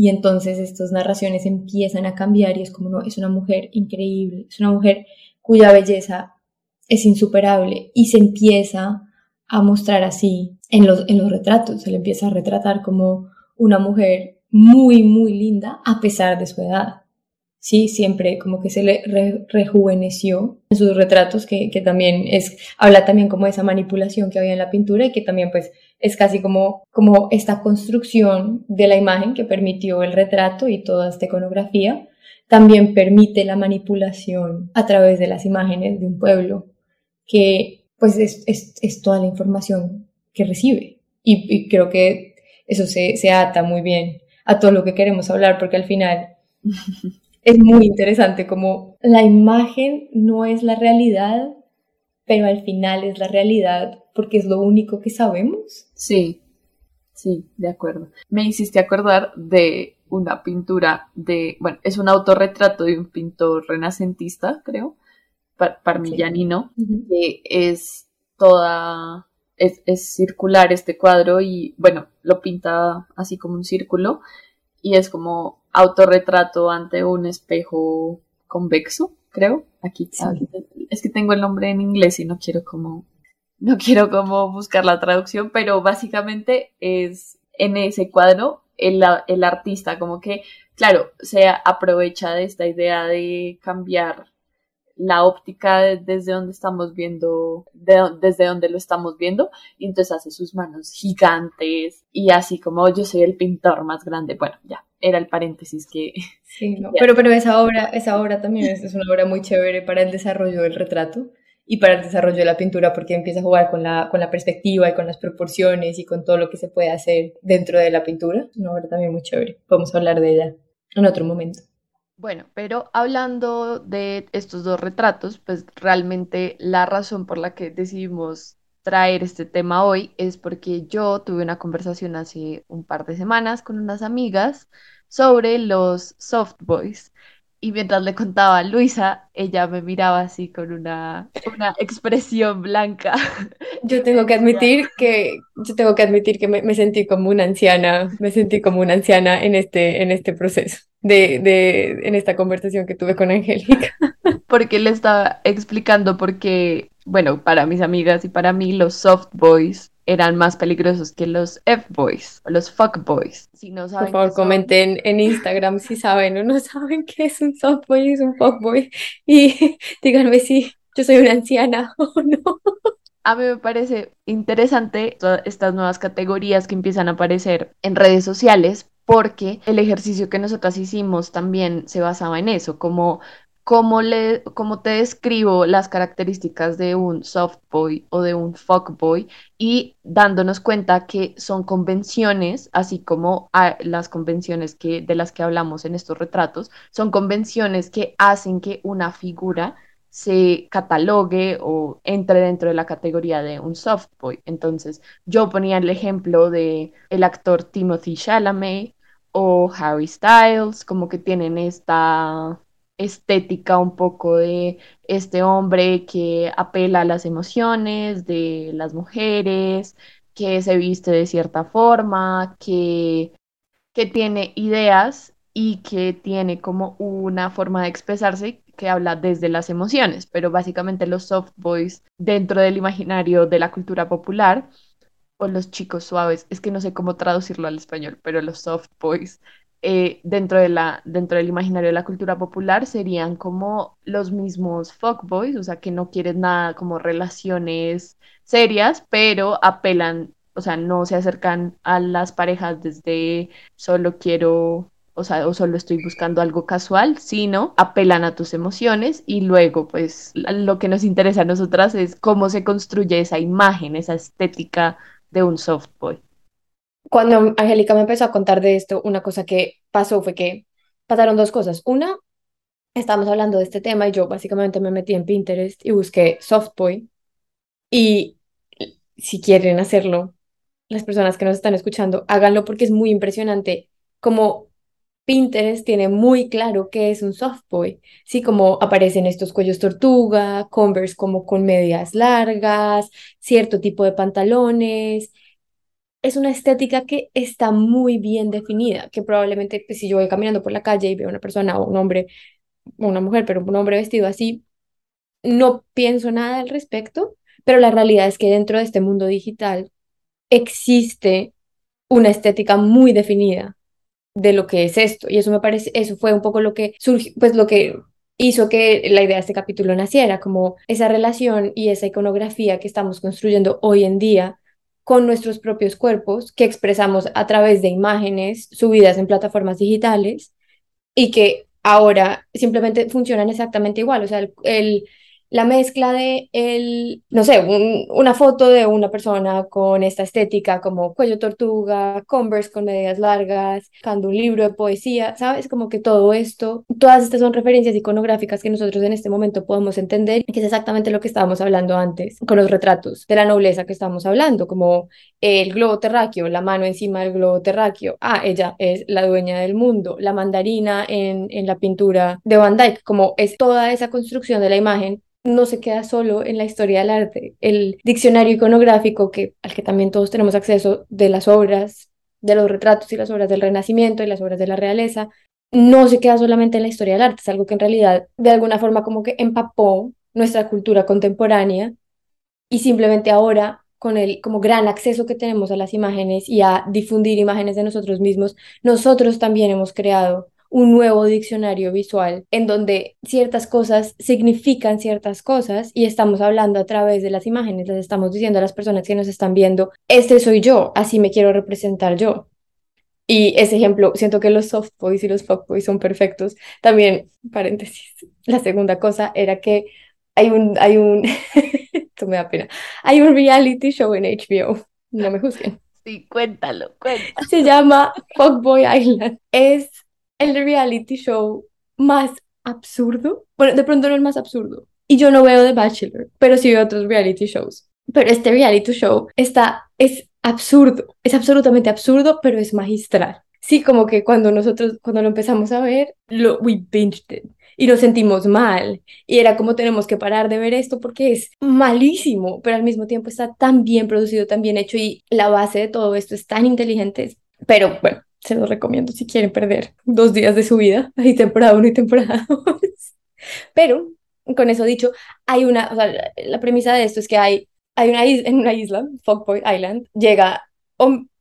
y entonces estas narraciones empiezan a cambiar y es como, no, es una mujer increíble, es una mujer cuya belleza es insuperable y se empieza a mostrar así en los, en los retratos, se le empieza a retratar como una mujer muy, muy linda a pesar de su edad. Sí, siempre como que se le rejuveneció en sus retratos, que, que también es, habla también como de esa manipulación que había en la pintura y que también pues es casi como, como esta construcción de la imagen que permitió el retrato y toda esta iconografía, también permite la manipulación a través de las imágenes de un pueblo, que pues es, es, es toda la información que recibe. Y, creo que eso se, se ata muy bien a todo lo que queremos hablar, porque al final es muy interesante como la imagen no es la realidad, pero al final es la realidad porque es lo único que sabemos. Sí, sí, de acuerdo. Me hiciste acordar de una pintura de, bueno, es un autorretrato de un pintor renacentista, creo, Parmigianino, que es toda, es, es, circular este cuadro y, bueno, lo pinta así como un círculo y es como autorretrato ante un espejo convexo, creo. Aquí, aquí es que tengo el nombre en inglés y no quiero como no quiero como buscar la traducción, pero básicamente es en ese cuadro el, el artista como que, claro, se aprovecha de esta idea de cambiar la óptica desde donde estamos viendo, desde donde lo estamos viendo, y entonces hace sus manos gigantes y así como yo soy el pintor más grande. Bueno, ya, era el paréntesis que... Sí, no, pero, pero esa obra, esa obra también es, es, una obra muy chévere para el desarrollo del retrato y para el desarrollo de la pintura porque empieza a jugar con la, con la perspectiva y con las proporciones y con todo lo que se puede hacer dentro de la pintura. Una obra también muy chévere. Podemos hablar de ella en otro momento. Bueno, pero hablando de estos dos retratos, pues realmente la razón por la que decidimos traer este tema hoy es porque yo tuve una conversación hace un par de semanas con unas amigas sobre los soft boys y mientras le contaba a Luisa, ella me miraba así con una, una expresión blanca. Yo tengo que admitir que, yo tengo que admitir que me, sentí como una anciana, me sentí como una anciana en este, en este proceso, de, de, en esta conversación que tuve con Angélica. Porque le estaba explicando porque, bueno, para mis amigas y para mí, los soft boys eran más peligrosos que los F-boys o los fuck-boys. Si no saben Por favor, comenten en Instagram si saben o no saben qué es un soft-boy y es un fuck-boy. Y díganme si yo soy una anciana o no. A mí me parece interesante todas estas nuevas categorías que empiezan a aparecer en redes sociales porque el ejercicio que nosotras hicimos también se basaba en eso, como cómo, le, te describo las características de un soft boy o de un fuck boy y dándonos cuenta que son convenciones, así como las convenciones que, de las que hablamos en estos retratos, son convenciones que hacen que una figura se catalogue o entre dentro de la categoría de un soft boy. Entonces, yo ponía el ejemplo de el actor Timothy Chalamet o Harry Styles, como que tienen esta estética un poco de este hombre que apela a las emociones de las mujeres, que se viste de cierta forma, que, que tiene ideas y que tiene como una forma de expresarse que habla desde las emociones, pero básicamente los soft boys dentro del imaginario de la cultura popular o los chicos suaves, es que no sé cómo traducirlo al español, pero los soft boys eh, dentro, de la, dentro del imaginario de la cultura popular serían como los mismos fuckboys, o sea, que no quieren nada como relaciones serias, pero apelan, o sea, no se acercan a las parejas desde solo quiero, o sea, o solo estoy buscando algo casual, sino apelan a tus emociones y luego, pues, lo que nos interesa a nosotras es cómo se construye esa imagen, esa estética de un softboy cuando Angélica me empezó a contar de esto, una cosa que pasó fue que pasaron dos cosas. Una, estábamos hablando de este tema y yo básicamente me metí en Pinterest y busqué Softboy. Y si quieren hacerlo, las personas que nos están escuchando, háganlo porque es muy impresionante como Pinterest tiene muy claro qué es un softboy, sí, como aparecen estos cuellos tortuga, Converse como con medias largas, cierto tipo de pantalones. Es una estética que está muy bien definida, que probablemente pues, si yo voy caminando por la calle y veo una persona o un hombre, o una mujer, pero un hombre vestido así, no pienso nada al respecto, pero la realidad es que dentro de este mundo digital existe una estética muy definida de lo que es esto. Y eso me parece, eso fue un poco lo que surgió, pues lo que hizo que la idea de este capítulo naciera, como esa relación y esa iconografía que estamos construyendo hoy en día con nuestros propios cuerpos, que expresamos a través de imágenes subidas en plataformas digitales y que ahora simplemente funcionan exactamente igual. O sea, el la mezcla de el, no sé, una foto de una persona con esta estética como cuello tortuga, Converse con medias largas, cando un libro de poesía, ¿sabes? Como que todo esto, todas estas son referencias iconográficas que nosotros en este momento podemos entender, que es exactamente lo que estábamos hablando antes, con los retratos de la nobleza que estábamos hablando, como el globo terráqueo, la mano encima del globo terráqueo, ah, ella es la dueña del mundo, la mandarina en, en la pintura de Van Dyck, como es toda esa construcción de la imagen no se queda solo en la historia del arte. El diccionario iconográfico, que, al que también todos tenemos acceso de las obras, de los retratos y las obras del Renacimiento y las obras de la realeza, no se queda solamente en la historia del arte, es algo que en realidad de alguna forma como que empapó nuestra cultura contemporánea y simplemente ahora con el como gran acceso que tenemos a las imágenes y a difundir imágenes de nosotros mismos, nosotros también hemos creado un nuevo diccionario visual en donde ciertas cosas significan ciertas cosas y estamos hablando a través de las imágenes, les estamos diciendo a las personas que nos están viendo, este soy yo, así me quiero representar yo. Y ese ejemplo, siento que los soft boys y los boys son perfectos. También, paréntesis, la segunda cosa era que hay un, hay un, esto me da pena, hay un reality show en HBO, no me juzguen. Sí, cuéntalo, cuéntalo. Se llama Fuckboy Island. Es el reality show más absurdo. Bueno, de pronto no el más absurdo. Y yo no veo The Bachelor, pero sí veo otros reality shows. Pero este reality show está, es absurdo, es absolutamente absurdo, pero es magistral. Sí, como que cuando nosotros, cuando lo empezamos a ver, lo, we y nos sentimos mal. Y era como tenemos que parar de ver esto porque es malísimo, pero al mismo tiempo está tan bien producido, tan bien hecho y la base de todo esto es tan inteligente. Pero bueno, se los recomiendo si quieren perder dos días de su vida, hay temporada 1 y temporada 2. Pero, con eso dicho, hay una, o sea, la premisa de esto es que hay, hay una isla, en una isla, Fogboy Island, llega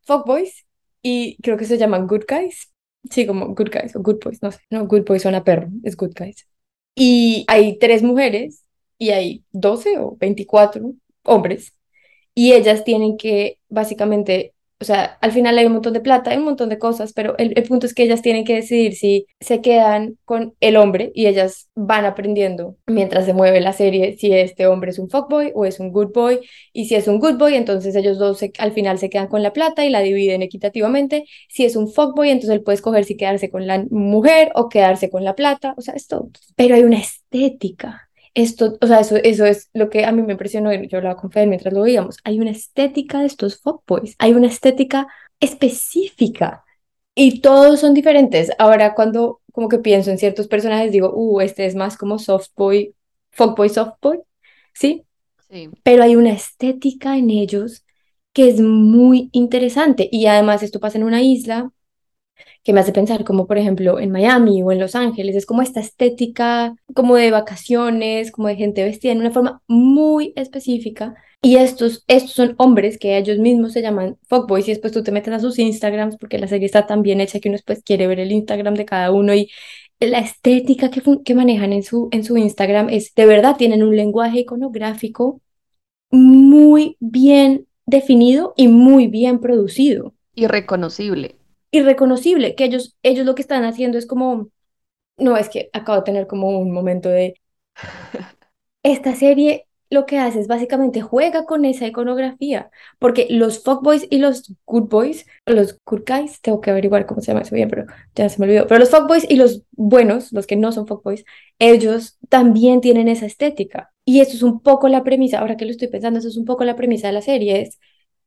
Fogboys y creo que se llaman Good Guys. Sí, como Good Guys o Good Boys, no sé. No, Good Boys suena perro, es Good Guys. Y hay tres mujeres y hay 12 o 24 hombres y ellas tienen que básicamente o sea, al final hay un montón de plata, hay un montón de cosas, pero el, punto es que ellas tienen que decidir si se quedan con el hombre y ellas van aprendiendo mientras se mueve la serie si este hombre es un fuckboy o es un good boy. Y si es un good boy, entonces ellos dos al final se quedan con la plata y la dividen equitativamente. Si es un fuckboy, entonces él puede escoger si quedarse con la mujer o quedarse con la plata. O sea, es todo. Pero hay una estética esto, o sea, eso, eso es lo que a mí me impresionó, y yo hablaba con Fede mientras lo veíamos, hay una estética de estos fuckboys, hay una estética específica y todos son diferentes. Ahora cuando como que pienso en ciertos personajes digo, uh, este es más como softboy, fuckboy, softboy, ¿sí? Sí. Pero hay una estética en ellos que es muy interesante y además esto pasa en una isla que me hace pensar como por ejemplo en Miami o en Los Ángeles, es como esta estética como de vacaciones, como de gente vestida en una forma muy específica. Y estos, estos son hombres que ellos mismos se llaman fuckboys y después tú te metes a sus Instagrams porque la serie está tan bien hecha que uno después quiere ver el Instagram de cada uno y la estética que, que manejan en su, en su Instagram es de verdad, tienen un lenguaje iconográfico muy bien definido y muy bien producido. Y reconocible irreconocible, que ellos, ellos lo que están haciendo es como, no, es que acabo de tener como un momento de, esta serie lo que hace es básicamente juega con esa iconografía, porque los fuckboys y los good boys, los good guys, tengo que averiguar cómo se llama eso bien, pero ya se me olvidó, pero los fuckboys y los buenos, los que no son fuckboys, ellos también tienen esa estética. Y eso es un poco la premisa, ahora que lo estoy pensando, eso es un poco la premisa de la serie, es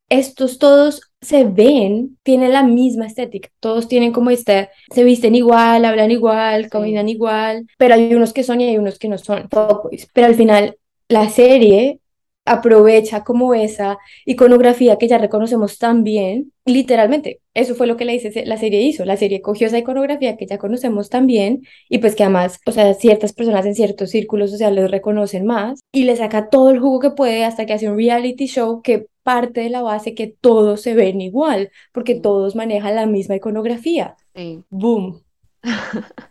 estos todos se ven, tienen la misma estética, todos tienen como este, se visten igual, hablan igual, caminan igual, pero hay unos que son y hay unos que no son, pero al final la serie aprovecha como esa iconografía que ya reconocemos tan bien, literalmente, eso fue lo que la, la serie hizo, la serie cogió esa iconografía que ya conocemos tan bien y pues que además, o sea, ciertas personas en ciertos círculos sociales reconocen más y le saca todo el jugo que puede hasta que hace un reality show que parte de la base que todos se ven igual, porque todos manejan la misma iconografía. Sí. Boom.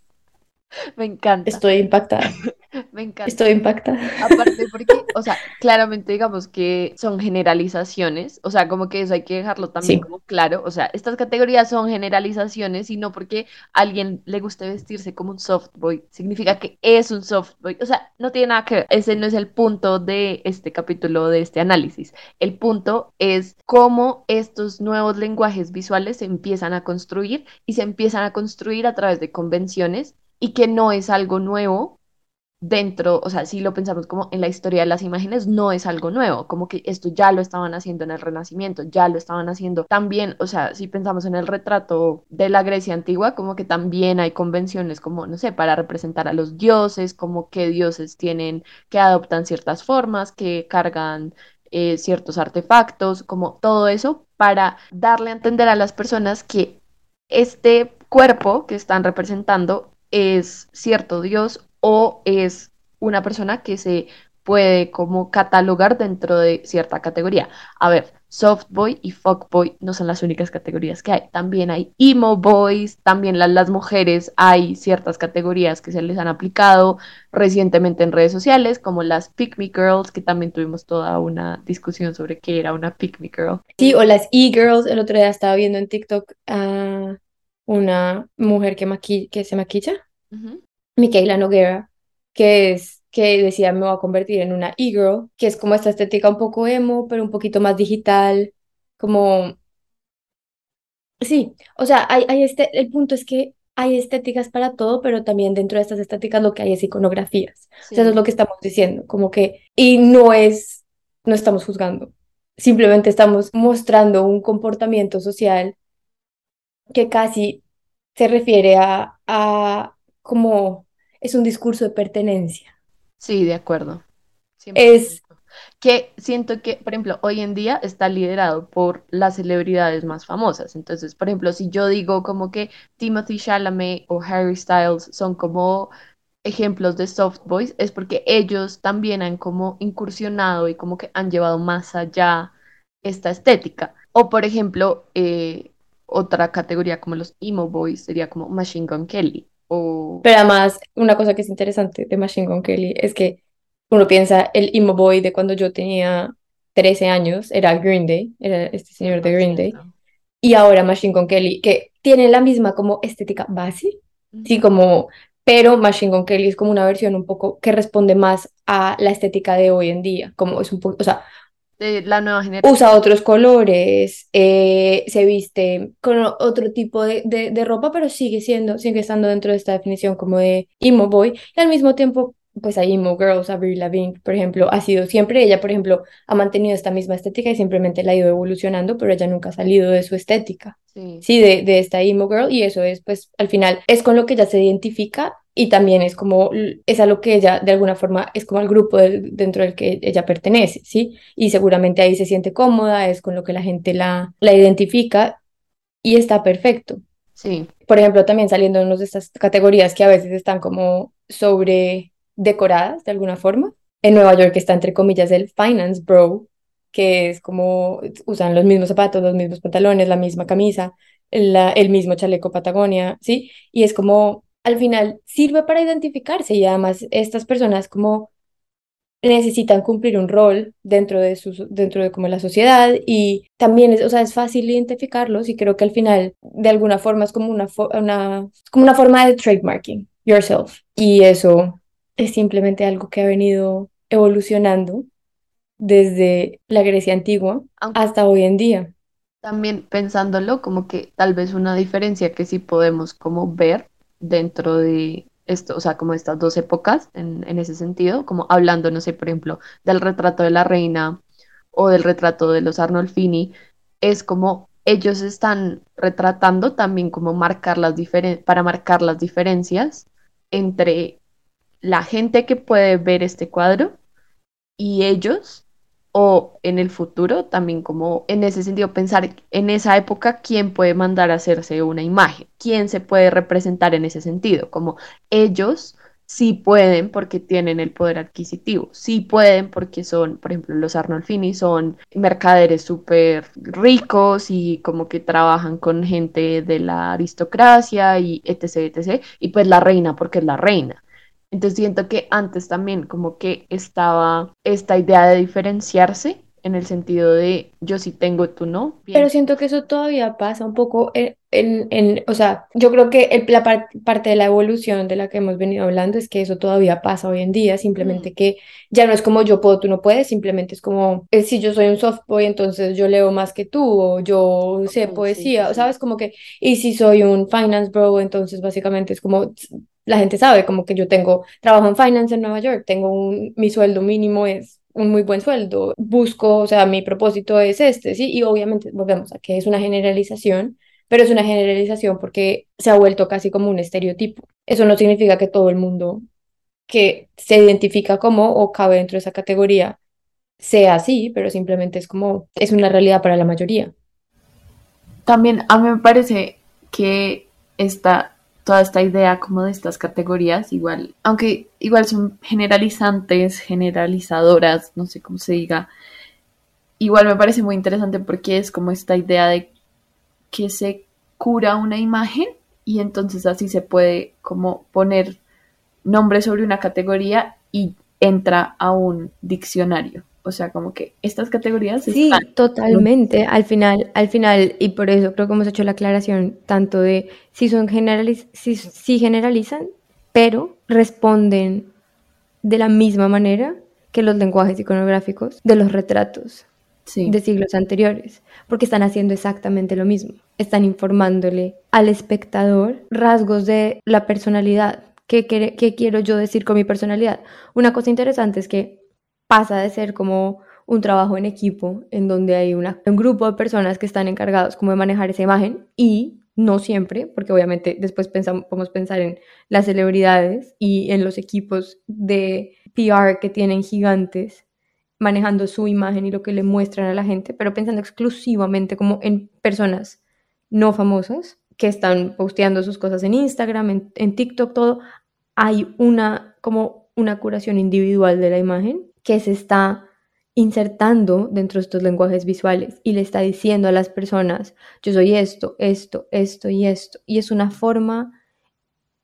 Me encanta. Estoy impactada. Me encanta. Estoy impactada. Aparte porque, o sea, claramente digamos que son generalizaciones, o sea, como que eso hay que dejarlo también como claro, o sea, estas categorías son generalizaciones y no porque a alguien le guste vestirse como un soft boy, significa que es un soft boy, o sea, no tiene nada que ver, ese no es el punto de este capítulo, de este análisis. El punto es cómo estos nuevos lenguajes visuales se empiezan a construir y se empiezan a construir a través de convenciones y que no es algo nuevo dentro, o sea, si lo pensamos como en la historia de las imágenes, no es algo nuevo, como que esto ya lo estaban haciendo en el Renacimiento, ya lo estaban haciendo también, o sea, si pensamos en el retrato de la Grecia antigua, como que también hay convenciones como, no sé, para representar a los dioses, como que dioses tienen, que adoptan ciertas formas, que cargan eh, ciertos artefactos, como todo eso, para darle a entender a las personas que este cuerpo que están representando es cierto Dios o es una persona que se puede como catalogar dentro de cierta categoría. A ver, soft boy y fuck boy no son las únicas categorías que hay. También hay emo boys, también las, las mujeres hay ciertas categorías que se les han aplicado recientemente en redes sociales, como las pick me girls, que también tuvimos toda una discusión sobre qué era una pick me girl. Sí, o las e-girls, el otro día estaba viendo en TikTok a una mujer que, que se maquilla Micaela Noguera, que es que decía me voy a convertir en una e-girl, que es como esta estética un poco emo, pero un poquito más digital, como... Sí, o sea, hay, hay este, el punto es que hay estéticas para todo, pero también dentro de estas estéticas lo que hay es iconografías. O sea, eso es lo que estamos diciendo, como que, y no es, no estamos juzgando, simplemente estamos mostrando un comportamiento social que casi se refiere a, a como es un discurso de pertenencia. Sí, de acuerdo. Es que siento que, por ejemplo, hoy en día está liderado por las celebridades más famosas. Entonces, por ejemplo, si yo digo como que Timothy Chalamet o Harry Styles son como ejemplos de soft boys, es porque ellos también han como incursionado y como que han llevado más allá esta estética. O, por ejemplo, eh, otra categoría como los emo boys sería como Machine Gun Kelly. Pero además, una cosa que es interesante de Machine Gun Kelly es que uno piensa, el emo boy de cuando yo tenía 13 años era Green Day, era este señor de Green Day, y ahora Machine Gun Kelly, que tiene la misma como estética base, sí, como, pero Machine Gun Kelly es como una versión un poco que responde más a la estética de hoy en día, como es un poco, o sea, la nueva generación. Usa otros colores, eh, se viste con otro tipo de, de, ropa, pero sigue siendo, sigue estando dentro de esta definición como de emo boy. Y al mismo tiempo, pues hay emo girls, Avril Lavigne, por ejemplo, ha sido siempre, ella, por ejemplo, ha mantenido esta misma estética y simplemente la ha ido evolucionando, pero ella nunca ha salido de su estética. Sí, sí de, de esta emo girl, y eso es, pues, al final, es con lo que ella se identifica y también es como, es a lo que ella de alguna forma es como al grupo dentro del que ella pertenece, ¿sí? Y seguramente ahí se siente cómoda, es con lo que la gente la, la identifica y está perfecto. Sí. Por ejemplo, también saliendo de estas categorías que a veces están como sobre decoradas de alguna forma. En Nueva York está entre comillas el finance bro, que es como usan los mismos zapatos, los mismos pantalones, la misma camisa, la, el mismo chaleco Patagonia, ¿sí? Y es como al final sirve para identificarse y además estas personas como necesitan cumplir un rol dentro de su, dentro de como la sociedad y también es, o sea, es fácil identificarlos y creo que al final de alguna forma es como una, una, como una forma de trademarking yourself y eso es simplemente algo que ha venido evolucionando desde la Grecia antigua hasta hoy en día. También pensándolo, como que tal vez una diferencia que sí podemos como ver dentro de esto, o sea, como estas dos épocas en, ese sentido, como hablando, no sé, por ejemplo, del retrato de la reina o del retrato de los Arnolfini, es como ellos están retratando también como marcar las para marcar las diferencias entre la gente que puede ver este cuadro y ellos o en el futuro también como en ese sentido pensar en esa época quién puede mandar a hacerse una imagen, quién se puede representar en ese sentido, como ellos sí pueden porque tienen el poder adquisitivo, sí pueden porque son, por ejemplo, los Arnolfini son mercaderes súper ricos y como que trabajan con gente de la aristocracia y etc, etc, y pues la reina porque es la reina. Entonces siento que antes también como que estaba esta idea de diferenciarse en el sentido de yo sí tengo, tú no. Pero siento que eso todavía pasa un poco en, en, o sea, yo creo que la parte de la evolución de la que hemos venido hablando es que eso todavía pasa hoy en día, simplemente mm. que ya no es como yo puedo, tú no puedes, simplemente es como, eh, si yo soy un soft boy, entonces yo leo más que tú, o yo sé poesía, ¿sabes? Como que, y si soy un finance bro, entonces básicamente es como la gente sabe como que yo tengo trabajo en finance en Nueva York, tengo un, mi sueldo mínimo es un muy buen sueldo, busco, o sea, mi propósito es este, ¿sí? Y obviamente volvemos a que es una generalización, pero es una generalización porque se ha vuelto casi como un estereotipo. Eso no significa que todo el mundo que se identifica como o cabe dentro de esa categoría sea así, pero simplemente es como, es una realidad para la mayoría. También a mí me parece que esta toda esta idea como de estas categorías, igual, aunque igual son generalizantes, generalizadoras, no sé cómo se diga, igual me parece muy interesante porque es como esta idea de que se cura una imagen y entonces así se puede como poner nombre sobre una categoría y entra a un diccionario. O sea, como que estas categorías Sí, totalmente. Al final, al final, y por eso creo que hemos hecho la aclaración tanto de si son generaliz si, generalizan, pero responden de la misma manera que los lenguajes iconográficos de los retratos de siglos anteriores, porque están haciendo exactamente lo mismo. Están informándole al espectador rasgos de la personalidad. ¿Qué, qué quiero yo decir con mi personalidad? Una cosa interesante es que pasa de ser como un trabajo en equipo en donde hay un grupo de personas que están encargados como de manejar esa imagen y no siempre, porque obviamente después pensamos, podemos pensar en las celebridades y en los equipos de PR que tienen gigantes manejando su imagen y lo que le muestran a la gente, pero pensando exclusivamente como en personas no famosas que están posteando sus cosas en Instagram, en, en TikTok, todo, hay una como una curación individual de la imagen que se está insertando dentro de estos lenguajes visuales y le está diciendo a las personas, yo soy esto, esto, esto y esto. Y es una forma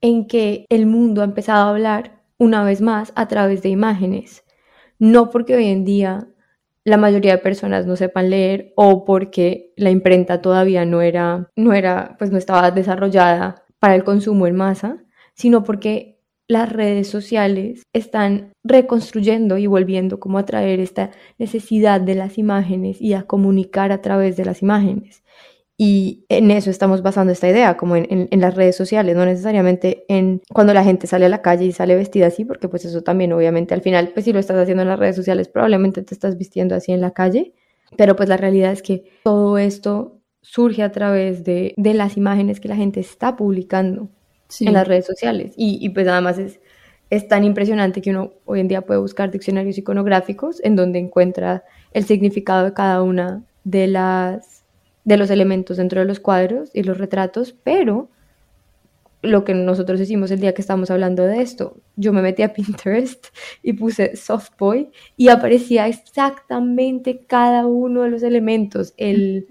en que el mundo ha empezado a hablar una vez más a través de imágenes. No porque hoy en día la mayoría de personas no sepan leer o porque la imprenta todavía no era, no era, pues no estaba desarrollada para el consumo en masa, sino porque las redes sociales están reconstruyendo y volviendo como a traer esta necesidad de las imágenes y a comunicar a través de las imágenes. Y en eso estamos basando esta idea, como en, las redes sociales, no necesariamente en cuando la gente sale a la calle y sale vestida así, porque pues eso también obviamente al final, pues si lo estás haciendo en las redes sociales, probablemente te estás vistiendo así en la calle, pero pues la realidad es que todo esto surge a través de, de las imágenes que la gente está publicando en las redes sociales. Y, y, pues además es, es tan impresionante que uno hoy en día puede buscar diccionarios iconográficos en donde encuentra el significado de cada una de las de los elementos dentro de los cuadros y los retratos, pero lo que nosotros hicimos el día que estamos hablando de esto, yo me metí a Pinterest y puse soft boy y aparecía exactamente cada uno de los elementos, el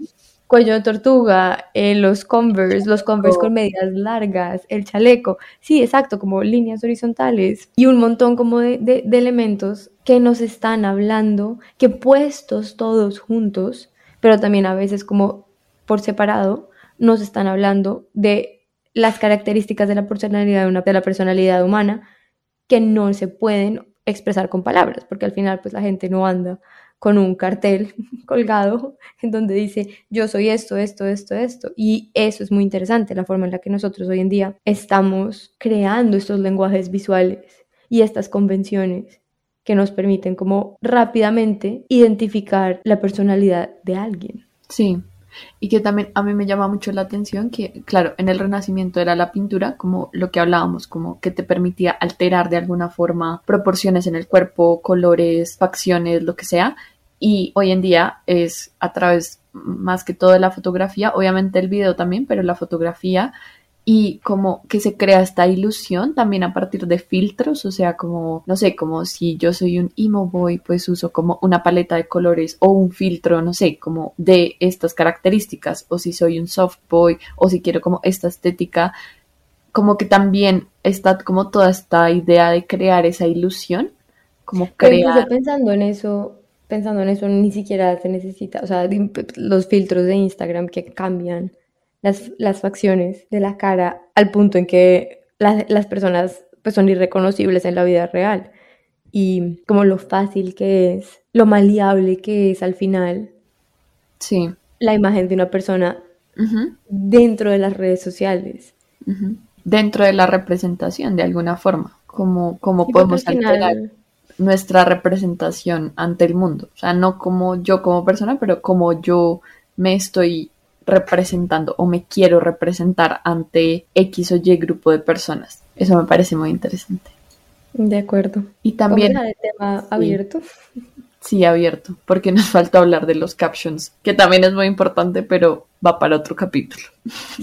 cuello de tortuga, eh, los Converse, los Converse con medias largas, el chaleco, sí, exacto, como líneas horizontales y un montón como de, de, elementos que nos están hablando, que puestos todos juntos, pero también a veces como por separado, nos están hablando de las características de la personalidad de, una, de la personalidad humana que no se pueden expresar con palabras, porque al final pues la gente no anda con un cartel colgado en donde dice yo soy esto, esto, esto, esto. Y eso es muy interesante, la forma en la que nosotros hoy en día estamos creando estos lenguajes visuales y estas convenciones que nos permiten como rápidamente identificar la personalidad de alguien. Sí, y que también a mí me llama mucho la atención que, claro, en el Renacimiento era la pintura, como lo que hablábamos, como que te permitía alterar de alguna forma proporciones en el cuerpo, colores, facciones, lo que sea, y hoy en día es a través más que todo de la fotografía, obviamente el video también, pero la fotografía y como que se crea esta ilusión también a partir de filtros, o sea, como, no sé, como si yo soy un emo boy, pues uso como una paleta de colores o un filtro, no sé, como de estas características, o si soy un soft boy, o si quiero como esta estética, como que también está como toda esta idea de crear esa ilusión, como crear... pensando en eso, pensando en eso, ni siquiera se necesita, o sea, los filtros de Instagram que cambian las, facciones de la cara al punto en que las, personas pues, son irreconocibles en la vida real. Y como lo fácil que es, lo maleable que es al final. Sí. La imagen de una persona dentro de las redes sociales. Dentro de la representación, de alguna forma. Como, como podemos alterar nuestra representación ante el mundo. O sea, no como yo como persona, pero como yo me estoy representando o me quiero representar ante X o Y grupo de personas. Eso me parece muy interesante. De acuerdo. Y también... ¿Cómo de tema abierto? Sí, abierto, porque nos falta hablar de los captions, que también es muy importante, pero va para otro capítulo.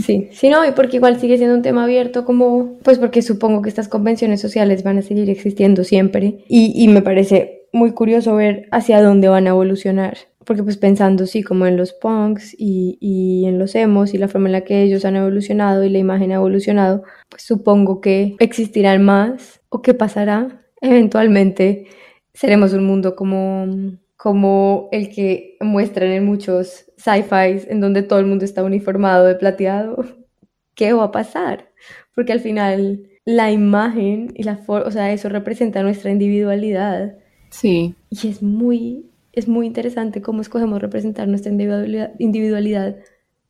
Sí, sí, no, y porque igual sigue siendo un tema abierto, como, pues porque supongo que estas convenciones sociales van a seguir existiendo siempre, y, y me parece muy curioso ver hacia dónde van a evolucionar porque pues pensando sí como en los punks y, y, en los emos y la forma en la que ellos han evolucionado y la imagen ha evolucionado, pues supongo que existirán más o que pasará. Eventualmente seremos un mundo como, como el que muestran en muchos sci-fis en donde todo el mundo está uniformado de plateado. ¿Qué va a pasar? Porque al final la imagen y la forma, o sea, eso representa nuestra individualidad. Sí. Y es muy es muy interesante cómo escogemos representar nuestra individualidad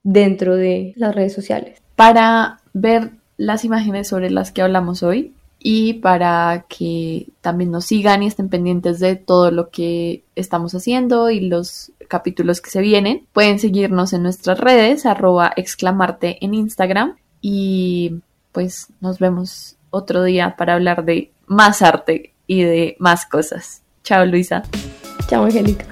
dentro de las redes sociales. Para ver las imágenes sobre las que hablamos hoy y para que también nos sigan y estén pendientes de todo lo que estamos haciendo y los capítulos que se vienen, pueden seguirnos en nuestras redes, arroba exclamarte en Instagram y pues nos vemos otro día para hablar de más arte y de más cosas. Chao Luisa. Chao, Angélica.